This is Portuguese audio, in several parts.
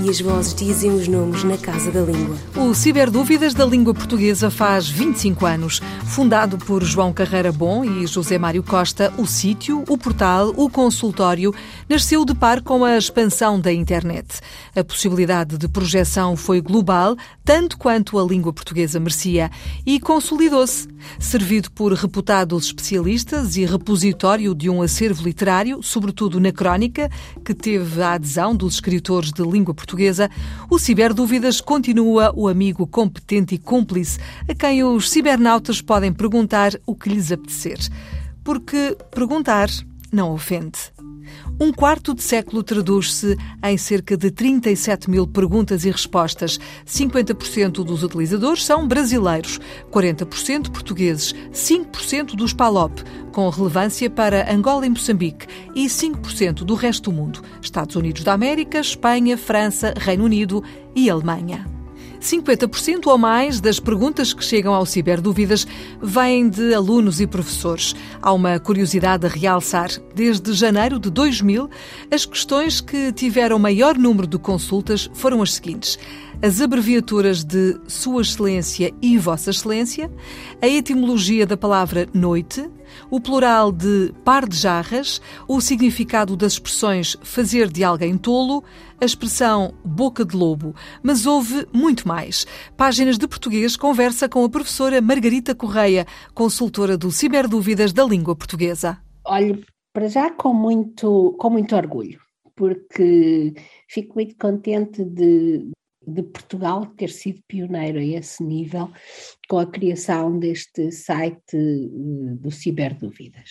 e as vozes dizem os nomes na Casa da Língua. O Ciberdúvidas da Língua Portuguesa faz 25 anos. Fundado por João Carreira Bom e José Mário Costa, o sítio, o portal, o consultório, nasceu de par com a expansão da internet. A possibilidade de projeção foi global, tanto quanto a língua portuguesa merecia, e consolidou-se. Servido por reputados especialistas e repositório de um acervo literário, sobretudo na crónica, que teve a adesão dos escritores de língua portuguesa, o Ciberdúvidas continua o amigo competente e cúmplice a quem os cibernautas podem perguntar o que lhes apetecer. Porque perguntar não ofende. Um quarto de século traduz-se em cerca de 37 mil perguntas e respostas. 50% dos utilizadores são brasileiros, 40% portugueses, 5% dos PALOP, com relevância para Angola e Moçambique, e 5% do resto do mundo, Estados Unidos da América, Espanha, França, Reino Unido e Alemanha. 50% ou mais das perguntas que chegam ao Ciberdúvidas vêm de alunos e professores. Há uma curiosidade a realçar. Desde janeiro de 2000, as questões que tiveram maior número de consultas foram as seguintes as abreviaturas de Sua Excelência e Vossa Excelência, a etimologia da palavra noite, o plural de par de jarras, o significado das expressões fazer de alguém tolo, a expressão boca de lobo. Mas houve muito mais. Páginas de Português conversa com a professora Margarita Correia, consultora do Ciberdúvidas da Língua Portuguesa. Olhe, para já com muito, com muito orgulho, porque fico muito contente de, de Portugal ter sido pioneiro a esse nível com a criação deste site eh, do Ciberdúvidas.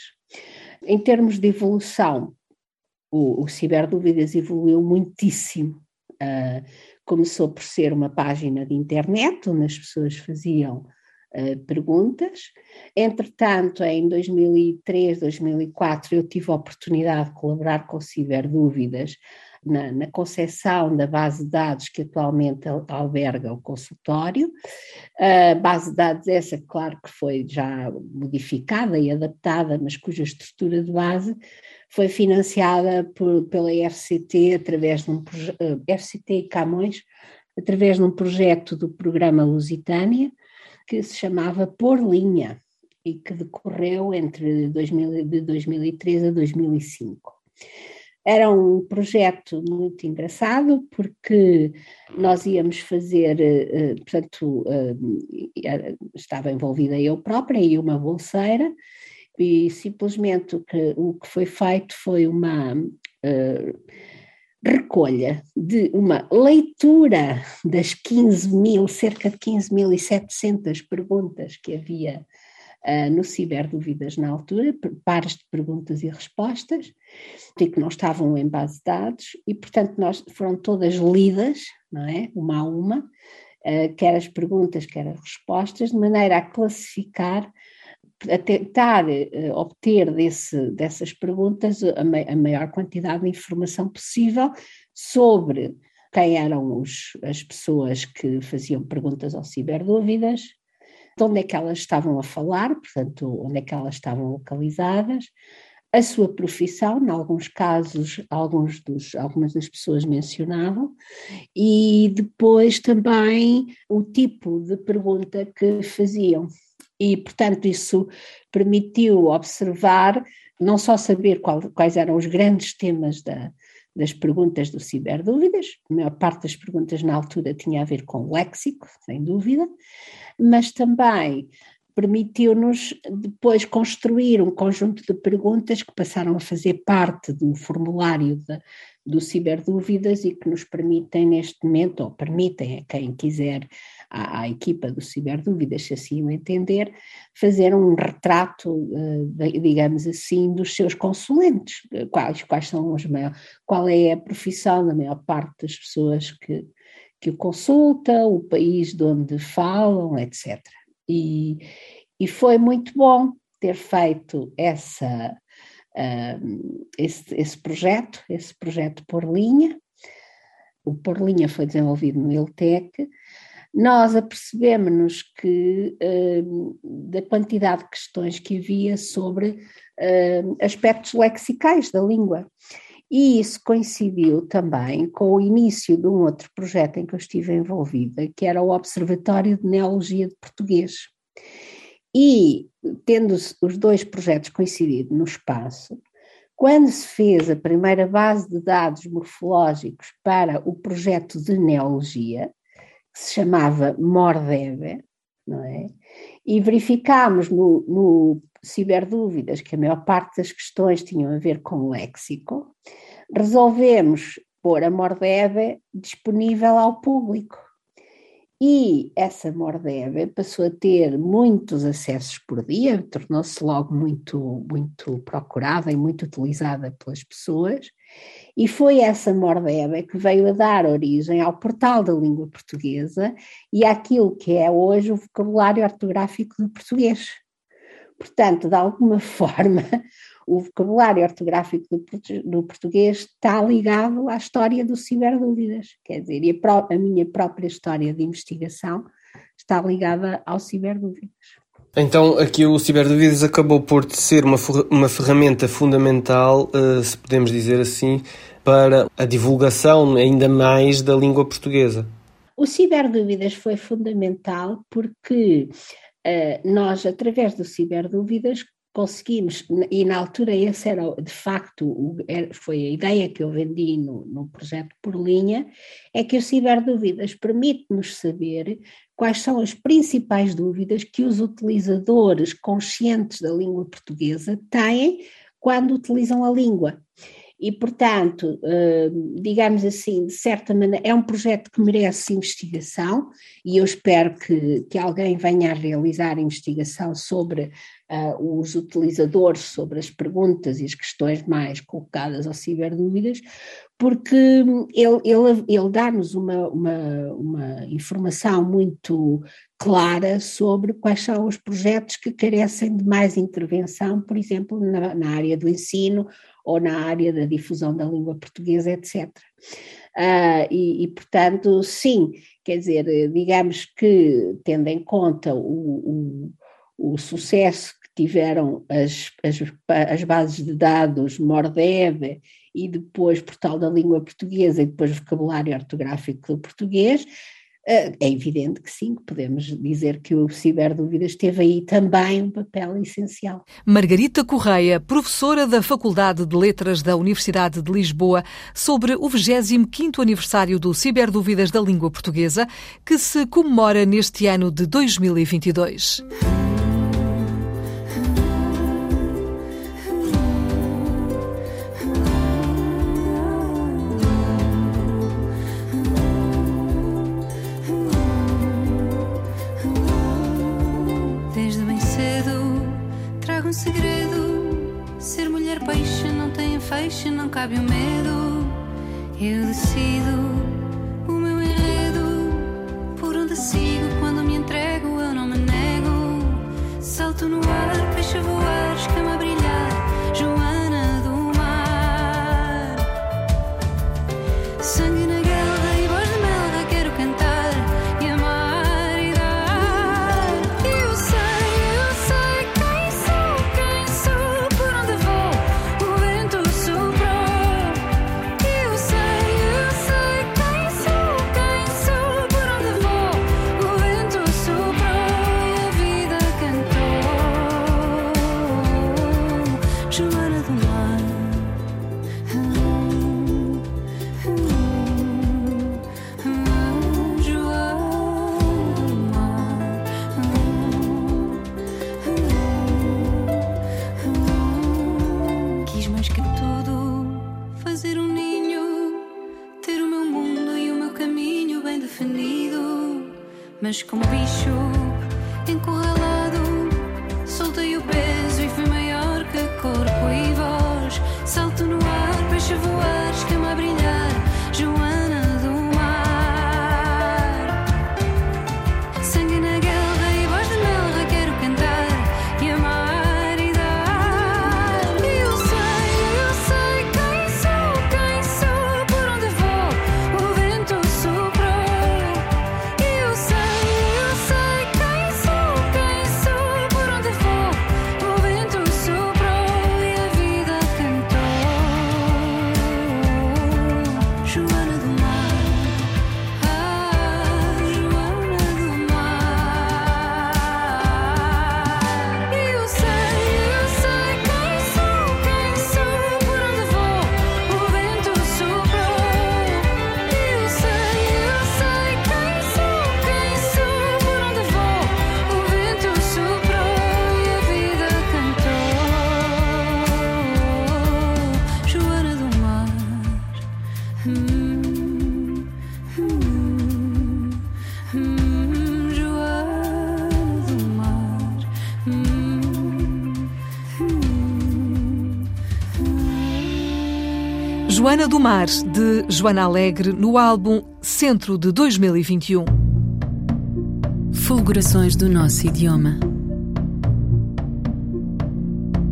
Em termos de evolução, o, o Ciberdúvidas evoluiu muitíssimo. Uh, começou por ser uma página de internet onde as pessoas faziam uh, perguntas. Entretanto, em 2003, 2004, eu tive a oportunidade de colaborar com o Ciberdúvidas na, na concepção da base de dados que atualmente alberga o consultório. A base de dados essa, claro que foi já modificada e adaptada, mas cuja estrutura de base foi financiada por, pela FCT através de um uh, eh, FCT e Camões através de um projeto do programa Lusitânia que se chamava Por Linha e que decorreu entre 2000, de 2003 a 2005. Era um projeto muito engraçado porque nós íamos fazer, eh, portanto, eh, estava envolvida eu própria e uma bolseira, e simplesmente o que, o que foi feito foi uma recolha de uma leitura das 15 mil, cerca de 15.700 perguntas que havia uh, no Ciberdúvidas na altura, pares de perguntas e respostas, e que não estavam em base de dados, e portanto nós, foram todas lidas, não é, uma a uma, uh, quer as perguntas, quer as respostas, de maneira a classificar a tentar uh, obter desse, dessas perguntas a, a, maior quantidade de informação possível sobre quem eram os, as pessoas que faziam perguntas ao Ciberdúvidas, de onde é que elas estavam a falar, portanto, onde é que elas estavam localizadas, a sua profissão, em alguns casos, alguns dos, algumas das pessoas mencionavam, e depois também o tipo de pergunta que faziam. E, portanto, isso permitiu observar, não só saber qual, quais eram os grandes temas da, das perguntas do Ciberdúvidas, a maior parte das perguntas na altura tinha a ver com léxico, sem dúvida, mas também permitiu-nos depois construir um conjunto de perguntas que passaram a fazer parte do formulário de, do Ciberdúvidas e que nos permitem neste momento, ou permitem a quem quiser, à, à equipa do Ciberdúvidas, se assim o entender, fazer um retrato, eh, digamos assim, dos seus consulentes, quais, quais são os maiores, qual é a profissão da maior parte das pessoas que, que o consulta, o país de onde falam, etc. E, e foi muito bom ter feito essa, uh, esse, esse projeto, esse projeto por linha. O por linha foi desenvolvido no ILTEC. Nós apercebemos-nos que da quantidade de questões que havia sobre aspectos lexicais da língua. E isso coincidiu também com o início de um outro projeto em que eu estive envolvida, que era o Observatório de Neologia de Português. E, tendo os dois projetos coincidido no espaço, quando se fez a primeira base de dados morfológicos para o projeto de neologia, que se chamava Mordebe, não é? E verificámos no, no Ciberdúvidas que a maior parte das questões tinham a ver com léxico, resolvemos pôr a Mordebe disponível ao público. E essa Mordebe passou a ter muitos acessos por dia, tornou-se logo muito, muito procurada e muito utilizada pelas pessoas, e foi essa Mordebe que veio a dar origem ao portal da língua portuguesa e àquilo que é hoje o vocabulário ortográfico do português. Portanto, de alguma forma, o vocabulário ortográfico do, do, português está ligado à história do ciberdúvidas, quer dizer, e a, a minha própria história de investigação está ligada ao ciberdúvidas. Então, aqui o Ciberdúvidas acabou por ser uma, uma ferramenta fundamental, uh, se podemos dizer assim, para a divulgação ainda mais da língua portuguesa. O Ciberdúvidas foi fundamental porque uh, nós, através do Ciberdúvidas, conseguimos, e na altura esse era de facto, foi a ideia que eu vendi no, no projeto por linha, é que o Ciberdúvidas permite-nos saber quais são as principais dúvidas que os utilizadores conscientes da língua portuguesa têm quando utilizam a língua. E, portanto, hum, digamos assim, de certa maneira, é um projeto que merece investigação e eu espero que, que alguém venha a realizar investigação sobre uh, os utilizadores, sobre as perguntas e as questões mais colocadas ao ciberdúvidas, porque ele, ele, ele dá-nos uma, uma, uma informação muito clara sobre quais são os projetos que carecem de mais intervenção, por exemplo, na, na área do ensino ou na área da difusão da língua portuguesa, etc. Ah, e, e, portanto, sim, quer dizer, digamos que, tendo em conta o, o, o sucesso tiveram as, as, as, bases de dados Mordebe e depois Portal da Língua Portuguesa e depois Vocabulário Ortográfico do Português, é evidente que sim, podemos dizer que o Ciberdúvidas teve aí também um papel essencial. Margarita Correia, professora da Faculdade de Letras da Universidade de Lisboa, sobre o 25º aniversário do Ciberdúvidas da Língua Portuguesa, que se comemora neste ano de 2022. Cabe o medo, eu decido Joana do Mar, de Joana Alegre, no álbum Centro de 2021. Fulgurações do nosso idioma.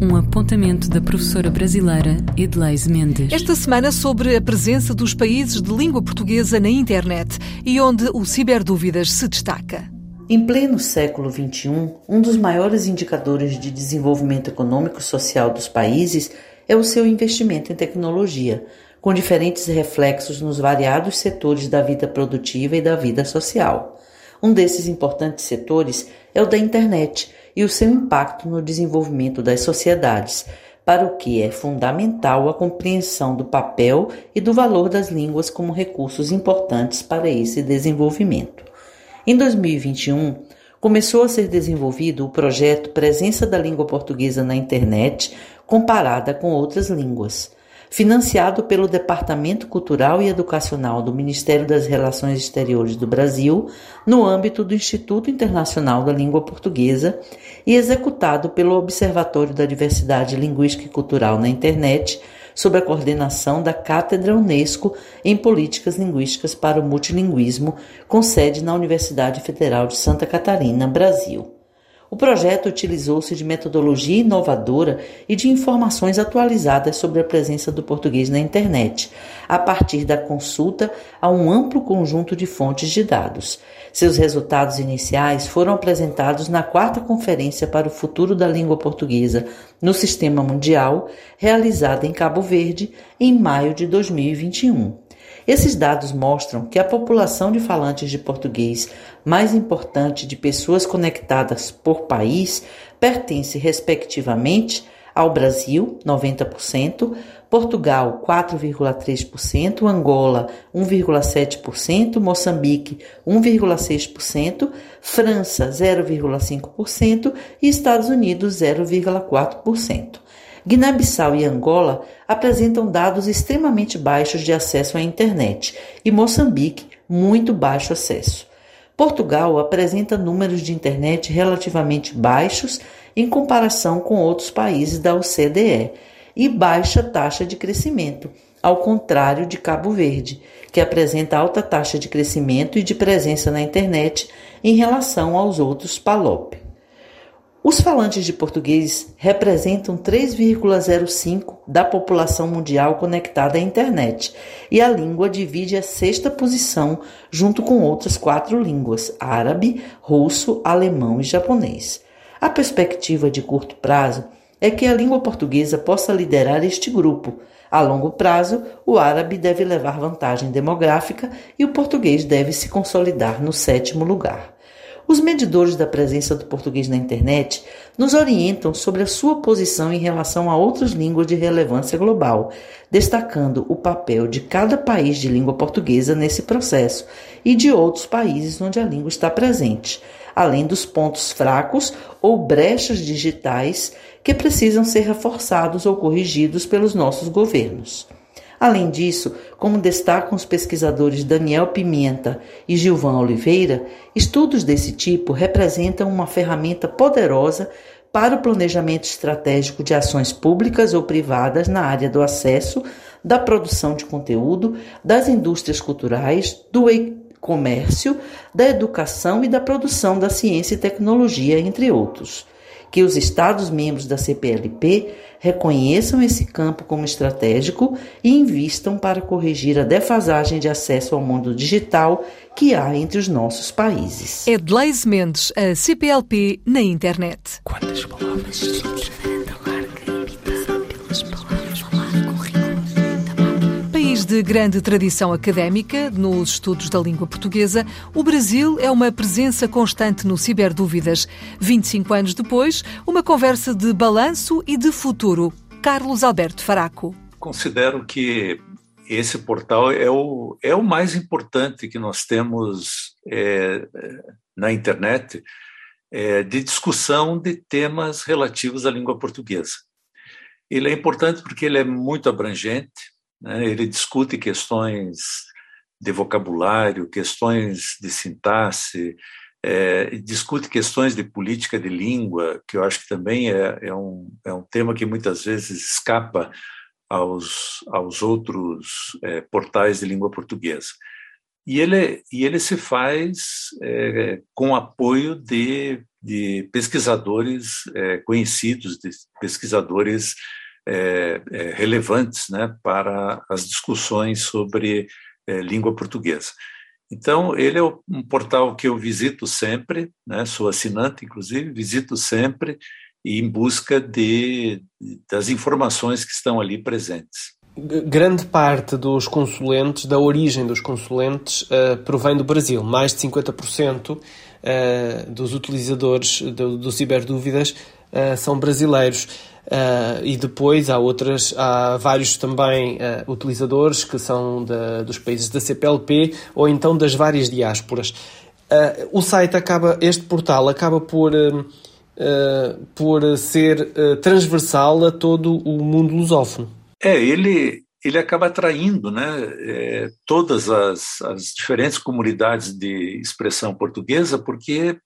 Um apontamento da professora brasileira Edleise Mendes. Esta semana sobre a presença dos países de língua portuguesa na internet e onde o Ciberdúvidas se destaca. Em pleno século XXI, um dos maiores indicadores de desenvolvimento econômico e social dos países é o seu investimento em tecnologia, com diferentes reflexos nos variados setores da vida produtiva e da vida social. Um desses importantes setores é o da internet e o seu impacto no desenvolvimento das sociedades, para o que é fundamental a compreensão do papel e do valor das línguas como recursos importantes para esse desenvolvimento. Em 2021, começou a ser desenvolvido o projeto Presença da Língua Portuguesa na Internet comparada com outras línguas, financiado pelo Departamento Cultural e Educacional do Ministério das Relações Exteriores do Brasil, no âmbito do Instituto Internacional da Língua Portuguesa e executado pelo Observatório da Diversidade Linguística e Cultural na Internet sob a coordenação da Cátedra Unesco em Políticas Linguísticas para o Multilinguismo, com sede na Universidade Federal de Santa Catarina, Brasil. O projeto utilizou-se de metodologia inovadora e de informações atualizadas sobre a presença do português na internet, a partir da consulta a um amplo conjunto de fontes de dados. Seus resultados iniciais foram apresentados na quarta Conferência para o Futuro da Língua Portuguesa no Sistema Mundial, realizada em Cabo Verde em maio de 2021. Esses dados mostram que a população de falantes de português mais importante de pessoas conectadas por país pertence, respectivamente, ao Brasil, 90%, Portugal, 4,3%, Angola, 1,7%, Moçambique, 1,6%, França, 0,5% e Estados Unidos, 0,4%. Guiné-Bissau e Angola apresentam dados extremamente baixos de acesso à internet e Moçambique, muito baixo acesso. Portugal apresenta números de internet relativamente baixos em comparação com outros países da OCDE e baixa taxa de crescimento, ao contrário de Cabo Verde, que apresenta alta taxa de crescimento e de presença na internet em relação aos outros PALOP. Os falantes de português representam 3,05% da população mundial conectada à internet, e a língua divide a sexta posição junto com outras quatro línguas: árabe, russo, alemão e japonês. A perspectiva de curto prazo é que a língua portuguesa possa liderar este grupo. A longo prazo, o árabe deve levar vantagem demográfica e o português deve se consolidar no sétimo lugar. Os medidores da presença do português na internet nos orientam sobre a sua posição em relação a outras línguas de relevância global, destacando o papel de cada país de língua portuguesa nesse processo e de outros países onde a língua está presente, além dos pontos fracos ou brechas digitais que precisam ser reforçados ou corrigidos pelos nossos governos. Além disso, como destacam os pesquisadores Daniel Pimenta e Gilvan Oliveira, estudos desse tipo representam uma ferramenta poderosa para o planejamento estratégico de ações públicas ou privadas na área do acesso, da produção de conteúdo, das indústrias culturais, do e-comércio, da educação e da produção da ciência e tecnologia, entre outros. Que os Estados-membros da CPLP reconheçam esse campo como estratégico e invistam para corrigir a defasagem de acesso ao mundo digital que há entre os nossos países. Edleis Mendes, a CPLP na internet. Quantas palavras? De grande tradição académica nos estudos da língua portuguesa, o Brasil é uma presença constante no Ciberdúvidas. 25 anos depois, uma conversa de balanço e de futuro. Carlos Alberto Faraco. Considero que esse portal é o, é o mais importante que nós temos é, na internet é, de discussão de temas relativos à língua portuguesa. Ele é importante porque ele é muito abrangente, né? Ele discute questões de vocabulário, questões de sintaxe, é, discute questões de política de língua, que eu acho que também é, é, um, é um tema que muitas vezes escapa aos, aos outros é, portais de língua portuguesa. E ele, e ele se faz é, com apoio de, de pesquisadores é, conhecidos, de pesquisadores é, é, relevantes né, para as discussões sobre é, língua portuguesa. Então, ele é um portal que eu visito sempre, né, sou assinante, inclusive, visito sempre em busca de, das informações que estão ali presentes grande parte dos consulentes, da origem dos consulentes, uh, provém do Brasil. Mais de 50% uh, eh, dos utilizadores do, do Ciberdúvidas uh, são brasileiros. E depois há outras, há vários também utilizadores que são dos países da CPLP ou então das várias diásporas. o site acaba, este portal acaba por, por ser transversal a todo o mundo lusófono. É, ele, ele acaba atraindo né, é, todas as, as diferentes comunidades de expressão portuguesa, porque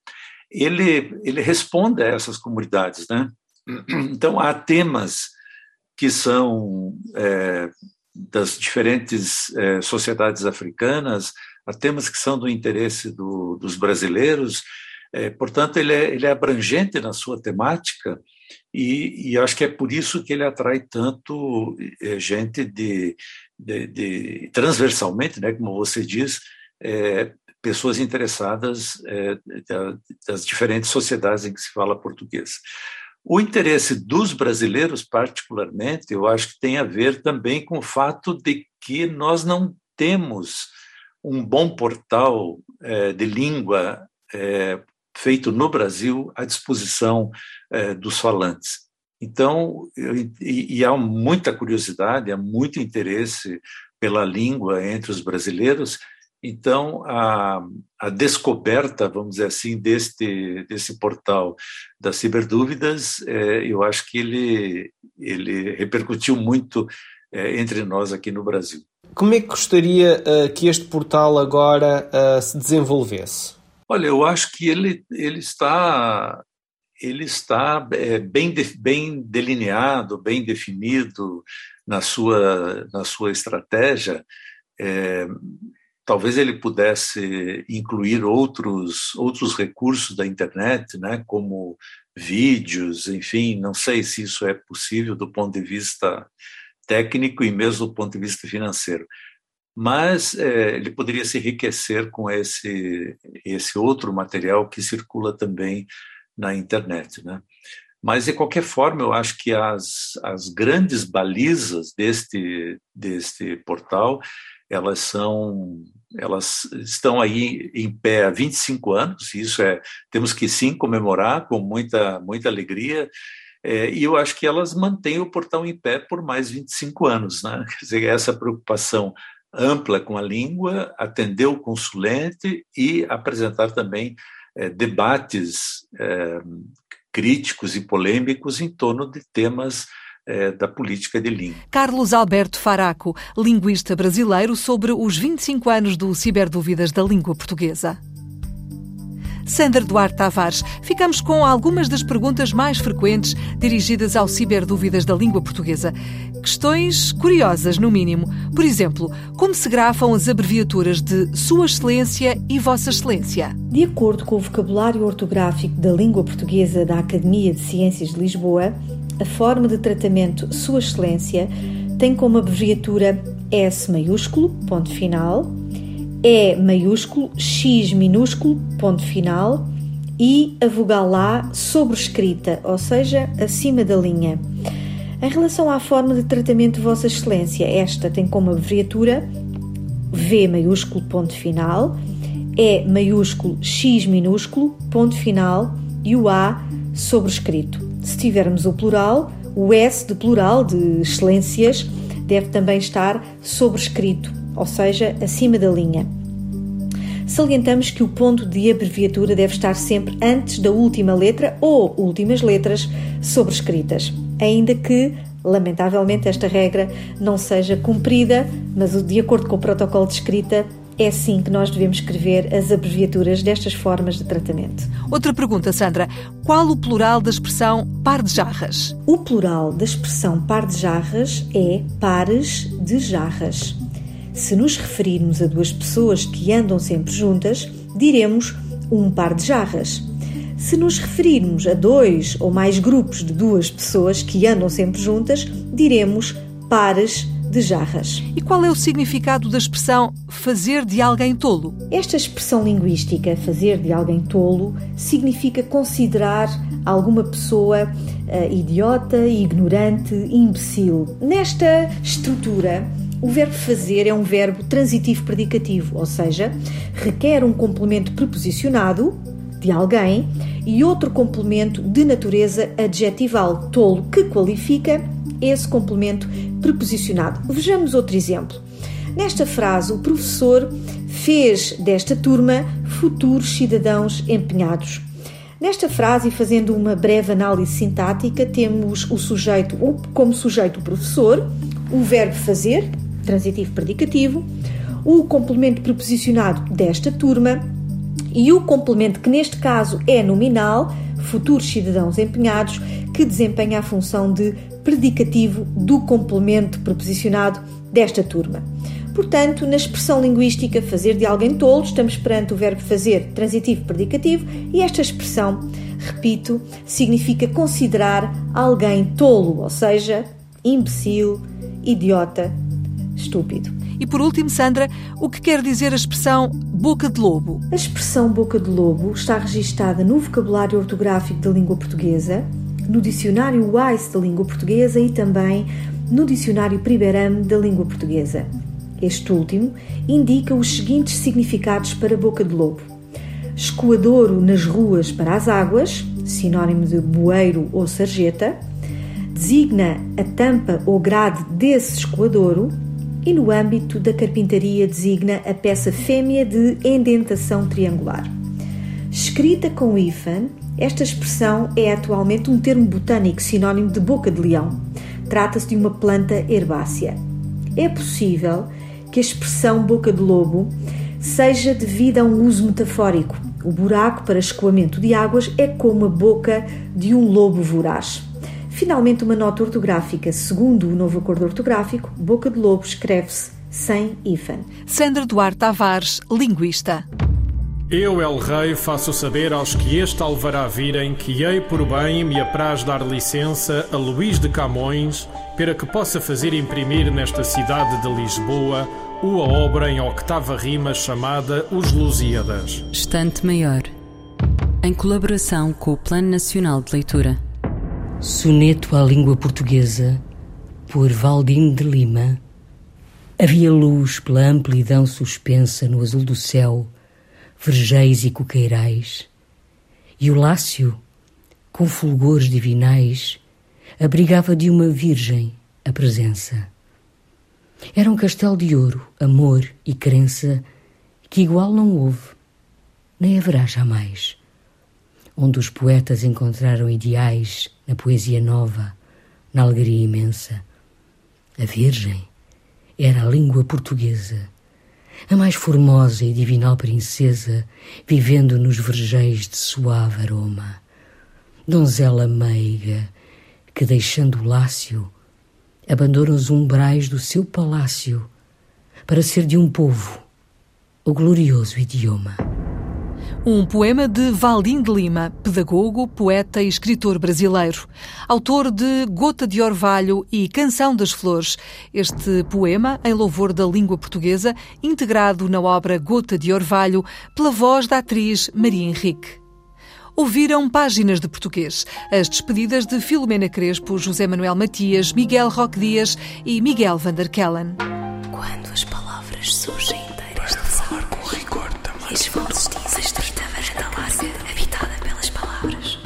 ele, ele responde a essas comunidades. Né? Então, há temas que são é, das diferentes é, sociedades africanas, há temas que são do interesse do, dos brasileiros, é, portanto, ele é, ele é abrangente na sua temática e, e, acho que é por isso que ele atrai tanto é, gente de, de, de, transversalmente, né, como você diz, é, pessoas interessadas é, das diferentes sociedades em que se fala português. O interesse dos brasileiros, particularmente, eu acho que tem a ver também com o fato de que nós não temos um bom portal é, de língua é, feito no Brasil à disposição é, dos falantes. Então, eu, e, e, há muita curiosidade, há muito interesse pela língua entre os brasileiros. Então, a, a descoberta, vamos dizer assim, deste, desse portal das ciberdúvidas, é, eu acho que ele, ele repercutiu muito é, entre nós aqui no Brasil. Como é que gostaria uh, que este portal agora uh, se desenvolvesse? Olha, eu acho que ele, ele está ele está é, bem, de, bem delineado, bem definido na sua, na sua estratégia. É, talvez ele pudesse incluir outros, outros recursos da internet, né, como vídeos, enfim, não sei se isso é possível do ponto de vista técnico e mesmo do ponto de vista financeiro mas é, ele poderia se enriquecer com esse, esse outro material que circula também na internet. Né? Mas, de qualquer forma, eu acho que as, as grandes balizas deste, deste portal elas são elas estão aí em pé há 25 anos, isso é, temos que sim comemorar com muita, muita alegria, é, e eu acho que elas mantêm o portal em pé por mais 25 anos. Né? Quer dizer, essa preocupação ampla com a língua, atender o consulente e apresentar também é, debates é, críticos e polêmicos em torno de temas é, da política de língua. Carlos Alberto Faraco, linguista brasileiro, sobre os 25 anos do Ciberdúvidas da Língua Portuguesa. Sandra Duarte Tavares. Ficamos com algumas das perguntas mais frequentes dirigidas ao Ciberdúvidas da língua portuguesa. Questões curiosas, no mínimo. Por exemplo, como se grafam as abreviaturas de Sua Excelência e Vossa Excelência? De acordo com o vocabulário ortográfico da língua portuguesa da Academia de Ciências de Lisboa, a forma de tratamento Sua Excelência tem como abreviatura S maiúsculo, ponto final, e maiúsculo, X minúsculo, ponto final, e a vogal A sobrescrita, ou seja, acima da linha. Em relação à forma de tratamento de Vossa Excelência, esta tem como abreviatura V maiúsculo, ponto final, E maiúsculo, X minúsculo, ponto final e o A sobrescrito. Se tivermos o plural, o S de plural de excelências deve também estar sobrescrito ou seja, acima da linha. Salientamos que o ponto de abreviatura deve estar sempre antes da última letra ou últimas letras sobrescritas, ainda que, lamentavelmente, esta regra não seja cumprida, mas de acordo com o protocolo de escrita, É assim que nós devemos escrever as abreviaturas destas formas de tratamento. Outra pergunta, Sandra. Qual o plural da expressão par de jarras? O plural da expressão par de jarras é pares de jarras. Se nos referirmos a duas pessoas que andam sempre juntas, diremos um par de jarras. Se nos referirmos a dois ou mais grupos de duas pessoas que andam sempre juntas, diremos pares de jarras. E qual é o significado da expressão fazer de alguém tolo? Esta expressão linguística, fazer de alguém tolo, significa considerar alguma pessoa uh, idiota, ignorante, imbecil. Nesta estrutura, o verbo fazer é um verbo transitivo predicativo, ou seja, requer um complemento preposicionado de alguém e outro complemento de natureza adjetival, tolo, que qualifica esse complemento preposicionado. Vejamos outro exemplo. Nesta frase, o professor fez desta turma futuros cidadãos empenhados. Nesta frase, fazendo uma breve análise sintática, temos o sujeito, como sujeito o professor, o verbo fazer, transitivo predicativo, o complemento preposicionado desta turma e o complemento que neste caso é nominal, futuros cidadãos empenhados, que desempenha a função de predicativo do complemento preposicionado desta turma. Portanto, na expressão linguística fazer de alguém tolo, estamos perante o verbo fazer transitivo predicativo e esta expressão, repito, significa considerar alguém tolo, ou seja, imbecil, idiota, estúpido. E por último, Sandra, o que quer dizer a expressão boca de lobo? A expressão boca de lobo está registada no vocabulário ortográfico da língua portuguesa no Dicionário Wise da Língua Portuguesa e também no Dicionário Priberam da Língua Portuguesa. Este último indica os seguintes significados para boca de lobo: escoadouro nas ruas para as águas, sinónimo de bueiro ou sarjeta, designa a tampa ou grade desse escoadouro e, no âmbito da carpintaria, designa a peça fêmea de endentação triangular. Escrita com hífen, esta expressão é atualmente um termo botânico sinónimo de boca de leão. Trata-se de uma planta herbácea. É possível que a expressão boca de lobo seja devida a um uso metafórico. O buraco para escoamento de águas é como a boca de um lobo voraz. Finalmente, uma nota ortográfica. Segundo o novo acordo ortográfico, boca de lobo escreve-se sem hífen. Sandra Duarte Tavares, linguista. Eu, El Rei, faço saber aos que este alvará virem que hei por bem me apraz dar licença a Luís de Camões para que possa fazer imprimir nesta cidade de Lisboa uma obra em octava rima chamada Os Lusíadas. Estante Maior, em colaboração com o Plano Nacional de Leitura. Soneto à língua portuguesa, por Valdino de Lima. Havia luz pela amplidão suspensa no azul do céu vergeis e coqueirais, e o lácio, com fulgores divinais, abrigava de uma virgem a presença. Era um castelo de ouro, amor e crença que igual não houve, nem haverá jamais, onde os poetas encontraram ideais na poesia nova, na alegria imensa. A Virgem era a língua portuguesa a mais formosa e divinal princesa, vivendo nos vergéis de suave aroma. Donzela meiga, que deixando o lácio, abandona os umbrais do seu palácio para ser de um povo o glorioso idioma. Um poema de Valdim de Lima, pedagogo, poeta e escritor brasileiro. Autor de Gota de Orvalho e Canção das Flores. Este poema, em louvor da língua portuguesa, integrado na obra Gota de Orvalho, pela voz da atriz Maria Henrique. Ouviram páginas de português, as despedidas de Filomena Crespo, José Manuel Matias, Miguel Roque Dias e Miguel van der Kellen. Quando as palavras surgem